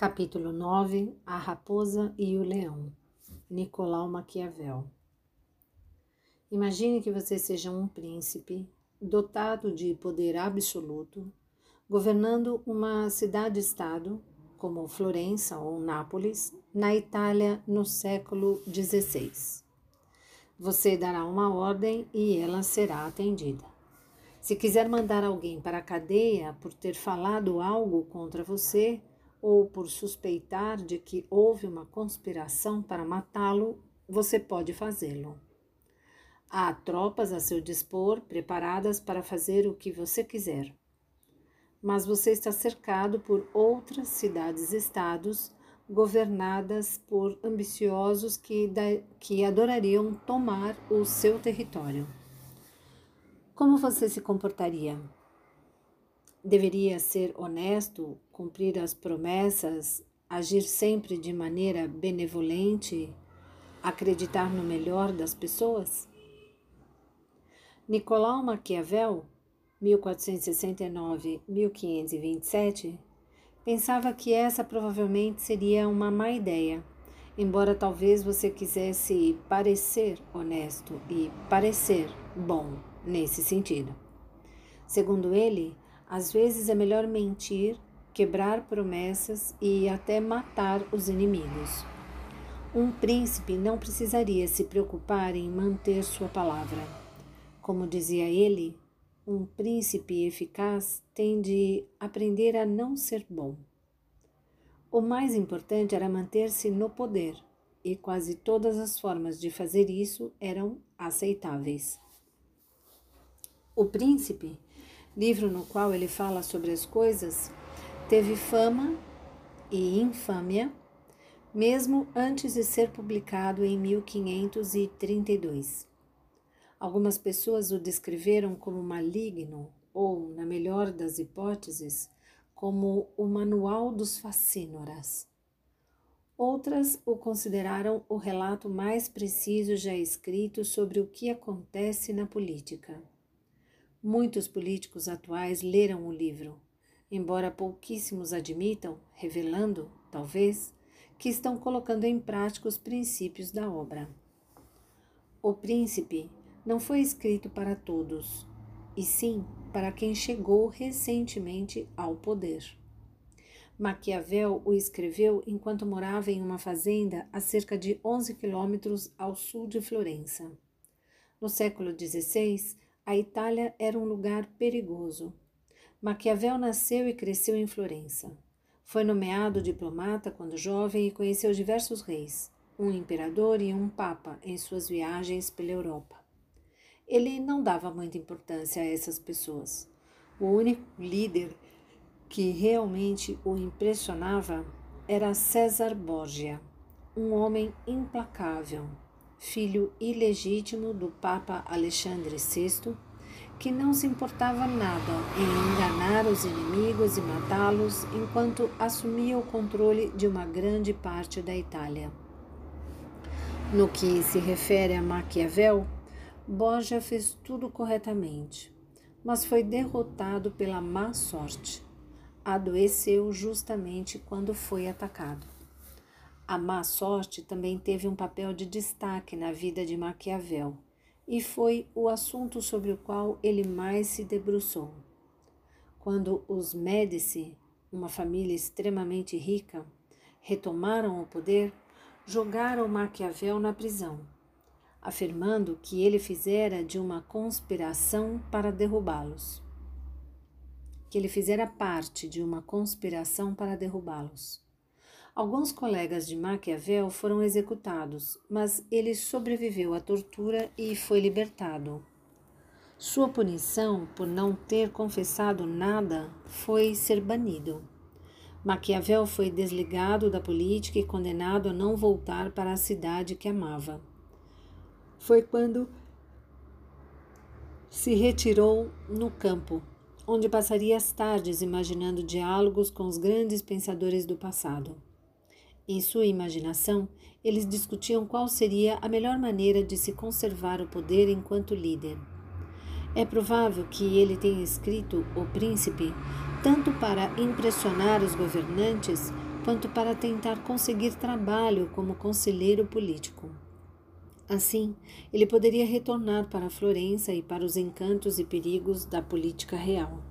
Capítulo 9 A Raposa e o Leão Nicolau Maquiavel Imagine que você seja um príncipe dotado de poder absoluto, governando uma cidade-estado como Florença ou Nápoles, na Itália no século XVI. Você dará uma ordem e ela será atendida. Se quiser mandar alguém para a cadeia por ter falado algo contra você, ou por suspeitar de que houve uma conspiração para matá-lo, você pode fazê-lo. Há tropas a seu dispor, preparadas para fazer o que você quiser. Mas você está cercado por outras cidades-estados governadas por ambiciosos que, que adorariam tomar o seu território. Como você se comportaria? Deveria ser honesto, cumprir as promessas, agir sempre de maneira benevolente, acreditar no melhor das pessoas? Nicolau Maquiavel, 1469-1527, pensava que essa provavelmente seria uma má ideia, embora talvez você quisesse parecer honesto e parecer bom nesse sentido. Segundo ele, às vezes é melhor mentir, quebrar promessas e até matar os inimigos. Um príncipe não precisaria se preocupar em manter sua palavra. Como dizia ele, um príncipe eficaz tem de aprender a não ser bom. O mais importante era manter-se no poder, e quase todas as formas de fazer isso eram aceitáveis. O príncipe livro no qual ele fala sobre as coisas, teve fama e infâmia, mesmo antes de ser publicado em 1532. Algumas pessoas o descreveram como maligno ou, na melhor das hipóteses, como o Manual dos Facínoras. Outras o consideraram o relato mais preciso já escrito sobre o que acontece na política. Muitos políticos atuais leram o livro, embora pouquíssimos admitam, revelando, talvez, que estão colocando em prática os princípios da obra. O Príncipe não foi escrito para todos, e sim para quem chegou recentemente ao poder. Maquiavel o escreveu enquanto morava em uma fazenda a cerca de 11 quilômetros ao sul de Florença. No século XVI, a Itália era um lugar perigoso. Maquiavel nasceu e cresceu em Florença. Foi nomeado diplomata quando jovem e conheceu diversos reis, um imperador e um papa em suas viagens pela Europa. Ele não dava muita importância a essas pessoas. O único líder que realmente o impressionava era César Borgia, um homem implacável, filho ilegítimo do Papa Alexandre VI, que não se importava nada em enganar os inimigos e matá-los enquanto assumia o controle de uma grande parte da Itália. No que se refere a Maquiavel, Borgia fez tudo corretamente, mas foi derrotado pela má sorte. Adoeceu justamente quando foi atacado. A má sorte também teve um papel de destaque na vida de Maquiavel e foi o assunto sobre o qual ele mais se debruçou. Quando os Médici, uma família extremamente rica, retomaram o poder, jogaram Maquiavel na prisão, afirmando que ele fizera de uma conspiração para derrubá-los. Que ele fizera parte de uma conspiração para derrubá-los. Alguns colegas de Maquiavel foram executados, mas ele sobreviveu à tortura e foi libertado. Sua punição por não ter confessado nada foi ser banido. Maquiavel foi desligado da política e condenado a não voltar para a cidade que amava. Foi quando se retirou no campo, onde passaria as tardes imaginando diálogos com os grandes pensadores do passado. Em sua imaginação, eles discutiam qual seria a melhor maneira de se conservar o poder enquanto líder. É provável que ele tenha escrito O Príncipe tanto para impressionar os governantes quanto para tentar conseguir trabalho como conselheiro político. Assim, ele poderia retornar para Florença e para os encantos e perigos da política real.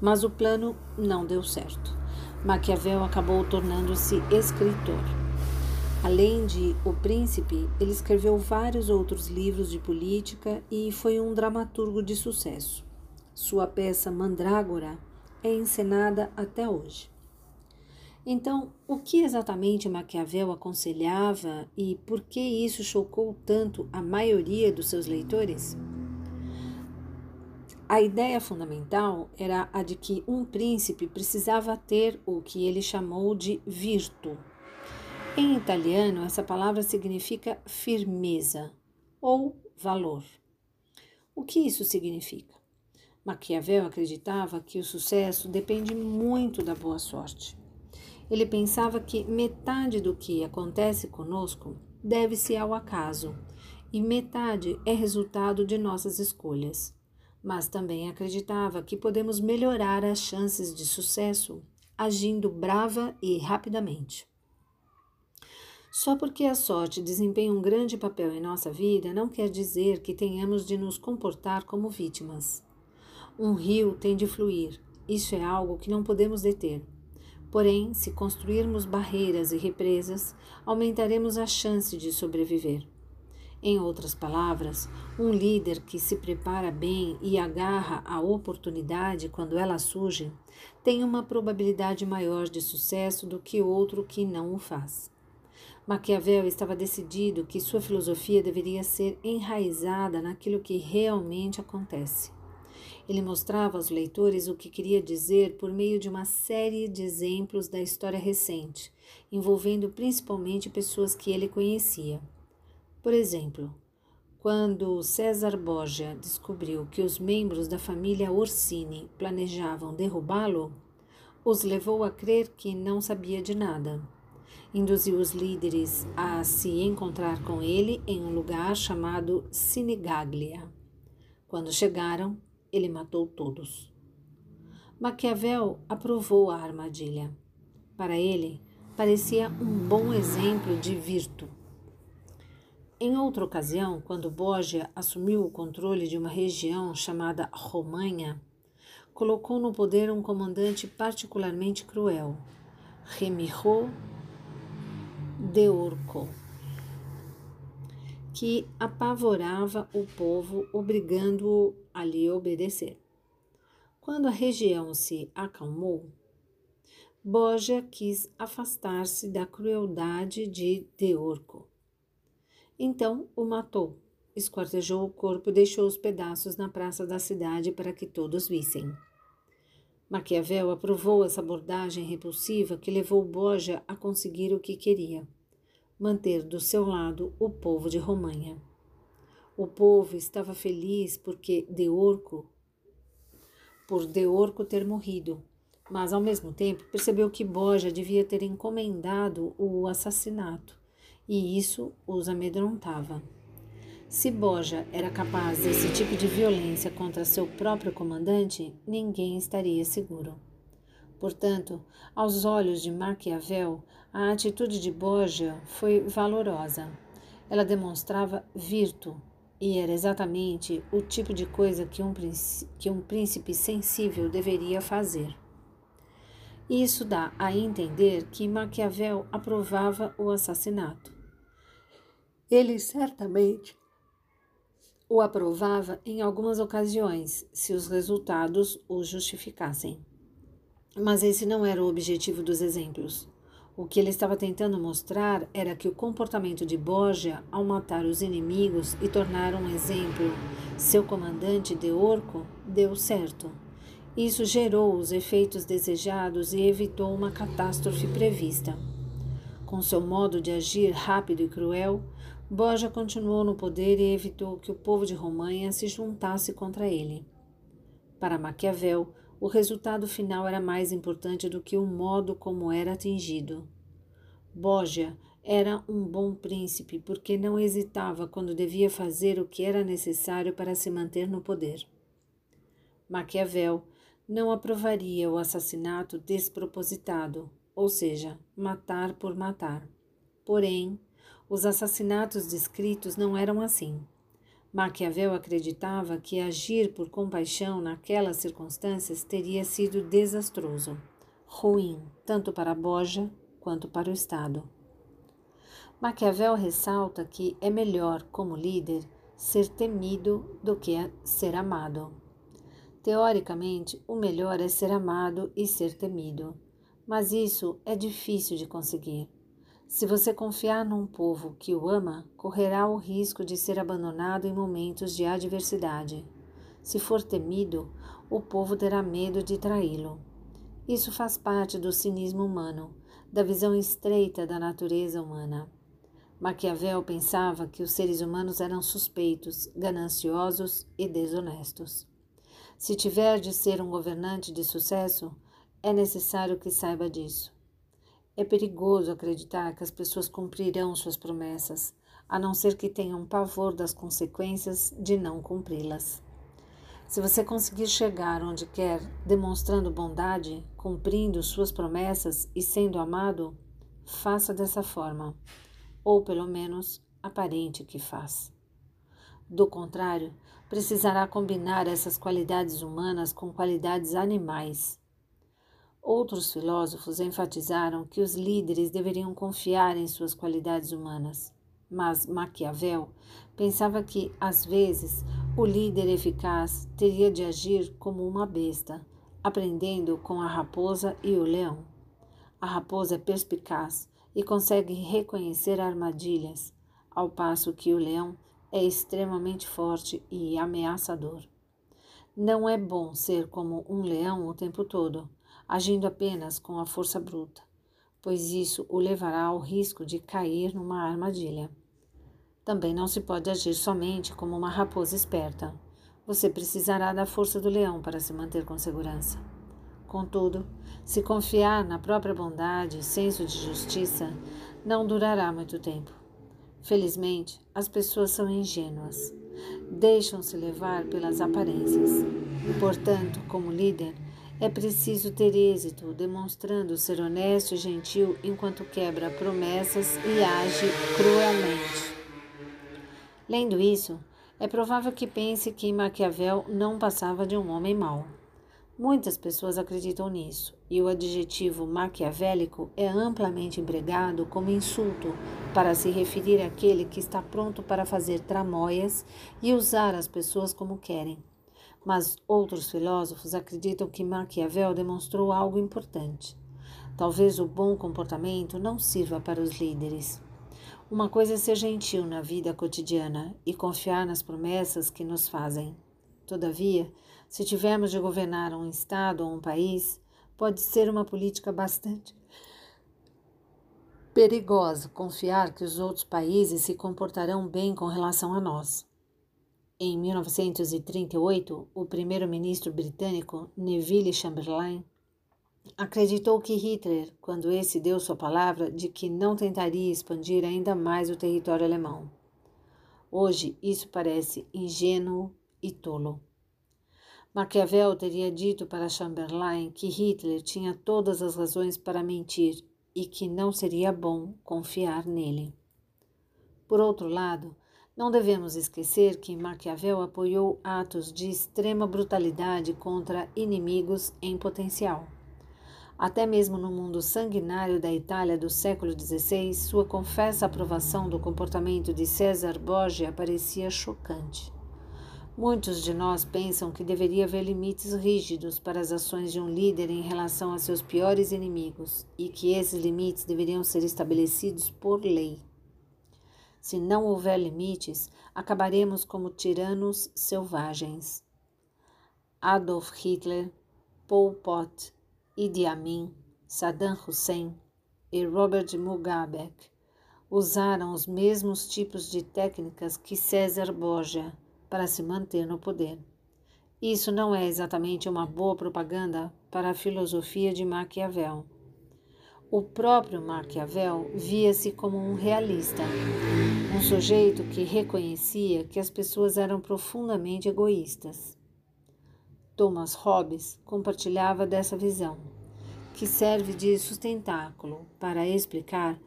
Mas o plano não deu certo. Maquiavel acabou tornando-se escritor. Além de O Príncipe, ele escreveu vários outros livros de política e foi um dramaturgo de sucesso. Sua peça Mandrágora é encenada até hoje. Então, o que exatamente Maquiavel aconselhava e por que isso chocou tanto a maioria dos seus leitores? A ideia fundamental era a de que um príncipe precisava ter o que ele chamou de virtu. Em italiano, essa palavra significa firmeza ou valor. O que isso significa? Maquiavel acreditava que o sucesso depende muito da boa sorte. Ele pensava que metade do que acontece conosco deve-se ao acaso e metade é resultado de nossas escolhas mas também acreditava que podemos melhorar as chances de sucesso agindo brava e rapidamente. Só porque a sorte desempenha um grande papel em nossa vida não quer dizer que tenhamos de nos comportar como vítimas. Um rio tem de fluir, isso é algo que não podemos deter. Porém, se construirmos barreiras e represas, aumentaremos a chance de sobreviver. Em outras palavras, um líder que se prepara bem e agarra a oportunidade quando ela surge tem uma probabilidade maior de sucesso do que outro que não o faz. Maquiavel estava decidido que sua filosofia deveria ser enraizada naquilo que realmente acontece. Ele mostrava aos leitores o que queria dizer por meio de uma série de exemplos da história recente, envolvendo principalmente pessoas que ele conhecia. Por exemplo, quando César Borgia descobriu que os membros da família Orsini planejavam derrubá-lo, os levou a crer que não sabia de nada. Induziu os líderes a se encontrar com ele em um lugar chamado Sinigaglia. Quando chegaram, ele matou todos. Maquiavel aprovou a armadilha. Para ele, parecia um bom exemplo de virtude. Em outra ocasião, quando Borgia assumiu o controle de uma região chamada Romanha, colocou no poder um comandante particularmente cruel, Remiro de Urco, que apavorava o povo, obrigando-o a lhe obedecer. Quando a região se acalmou, Borgia quis afastar-se da crueldade de Deurco então o matou, esquartejou o corpo e deixou os pedaços na praça da cidade para que todos vissem. Maquiavel aprovou essa abordagem repulsiva que levou Borgia a conseguir o que queria: manter do seu lado o povo de Romanha. O povo estava feliz porque Deorco, por Deorco ter morrido, mas ao mesmo tempo percebeu que Borgia devia ter encomendado o assassinato e isso os amedrontava. Se Boja era capaz desse tipo de violência contra seu próprio comandante, ninguém estaria seguro. Portanto, aos olhos de Maquiavel, a atitude de Borgia foi valorosa. Ela demonstrava virtu e era exatamente o tipo de coisa que um, que um príncipe sensível deveria fazer. Isso dá a entender que Maquiavel aprovava o assassinato. Ele certamente o aprovava em algumas ocasiões, se os resultados o justificassem. Mas esse não era o objetivo dos exemplos. O que ele estava tentando mostrar era que o comportamento de Borgia ao matar os inimigos e tornar um exemplo seu comandante de Orco deu certo. Isso gerou os efeitos desejados e evitou uma catástrofe prevista. Com seu modo de agir rápido e cruel, Borja continuou no poder e evitou que o povo de Romanha se juntasse contra ele. Para Maquiavel, o resultado final era mais importante do que o modo como era atingido. Borgia era um bom príncipe porque não hesitava quando devia fazer o que era necessário para se manter no poder. Maquiavel não aprovaria o assassinato despropositado, ou seja, matar por matar. Porém, os assassinatos descritos não eram assim. Maquiavel acreditava que agir por compaixão naquelas circunstâncias teria sido desastroso, ruim tanto para Borja quanto para o Estado. Maquiavel ressalta que é melhor, como líder, ser temido do que ser amado. Teoricamente, o melhor é ser amado e ser temido, mas isso é difícil de conseguir. Se você confiar num povo que o ama, correrá o risco de ser abandonado em momentos de adversidade. Se for temido, o povo terá medo de traí-lo. Isso faz parte do cinismo humano, da visão estreita da natureza humana. Maquiavel pensava que os seres humanos eram suspeitos, gananciosos e desonestos. Se tiver de ser um governante de sucesso, é necessário que saiba disso. É perigoso acreditar que as pessoas cumprirão suas promessas, a não ser que tenham pavor das consequências de não cumpri-las. Se você conseguir chegar onde quer demonstrando bondade, cumprindo suas promessas e sendo amado, faça dessa forma, ou pelo menos aparente que faz. Do contrário, precisará combinar essas qualidades humanas com qualidades animais Outros filósofos enfatizaram que os líderes deveriam confiar em suas qualidades humanas, mas Maquiavel pensava que, às vezes, o líder eficaz teria de agir como uma besta, aprendendo com a raposa e o leão. A raposa é perspicaz e consegue reconhecer armadilhas, ao passo que o leão é extremamente forte e ameaçador. Não é bom ser como um leão o tempo todo agindo apenas com a força bruta, pois isso o levará ao risco de cair numa armadilha. Também não se pode agir somente como uma raposa esperta. Você precisará da força do leão para se manter com segurança. Contudo, se confiar na própria bondade e senso de justiça, não durará muito tempo. Felizmente, as pessoas são ingênuas. Deixam-se levar pelas aparências. Portanto, como líder, é preciso ter êxito, demonstrando ser honesto e gentil enquanto quebra promessas e age cruelmente. Lendo isso, é provável que pense que Maquiavel não passava de um homem mau. Muitas pessoas acreditam nisso, e o adjetivo maquiavélico é amplamente empregado como insulto para se referir àquele que está pronto para fazer tramóias e usar as pessoas como querem. Mas outros filósofos acreditam que Maquiavel demonstrou algo importante. Talvez o bom comportamento não sirva para os líderes. Uma coisa é ser gentil na vida cotidiana e confiar nas promessas que nos fazem. Todavia, se tivermos de governar um Estado ou um país, pode ser uma política bastante perigosa confiar que os outros países se comportarão bem com relação a nós. Em 1938, o primeiro-ministro britânico Neville Chamberlain acreditou que Hitler, quando esse deu sua palavra de que não tentaria expandir ainda mais o território alemão. Hoje, isso parece ingênuo e tolo. Maquiavel teria dito para Chamberlain que Hitler tinha todas as razões para mentir e que não seria bom confiar nele. Por outro lado, não devemos esquecer que Maquiavel apoiou atos de extrema brutalidade contra inimigos em potencial. Até mesmo no mundo sanguinário da Itália do século XVI, sua confessa aprovação do comportamento de César Borgia parecia chocante. Muitos de nós pensam que deveria haver limites rígidos para as ações de um líder em relação a seus piores inimigos e que esses limites deveriam ser estabelecidos por lei. Se não houver limites, acabaremos como tiranos selvagens. Adolf Hitler, Pol Pot, Idi Amin, Saddam Hussein e Robert Mugabe usaram os mesmos tipos de técnicas que César Borgia para se manter no poder. Isso não é exatamente uma boa propaganda para a filosofia de Maquiavel. O próprio Maquiavel via-se como um realista, um sujeito que reconhecia que as pessoas eram profundamente egoístas. Thomas Hobbes compartilhava dessa visão. que serve de sustentáculo para explicar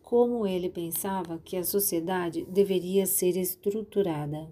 como ele pensava que a sociedade deveria ser estruturada.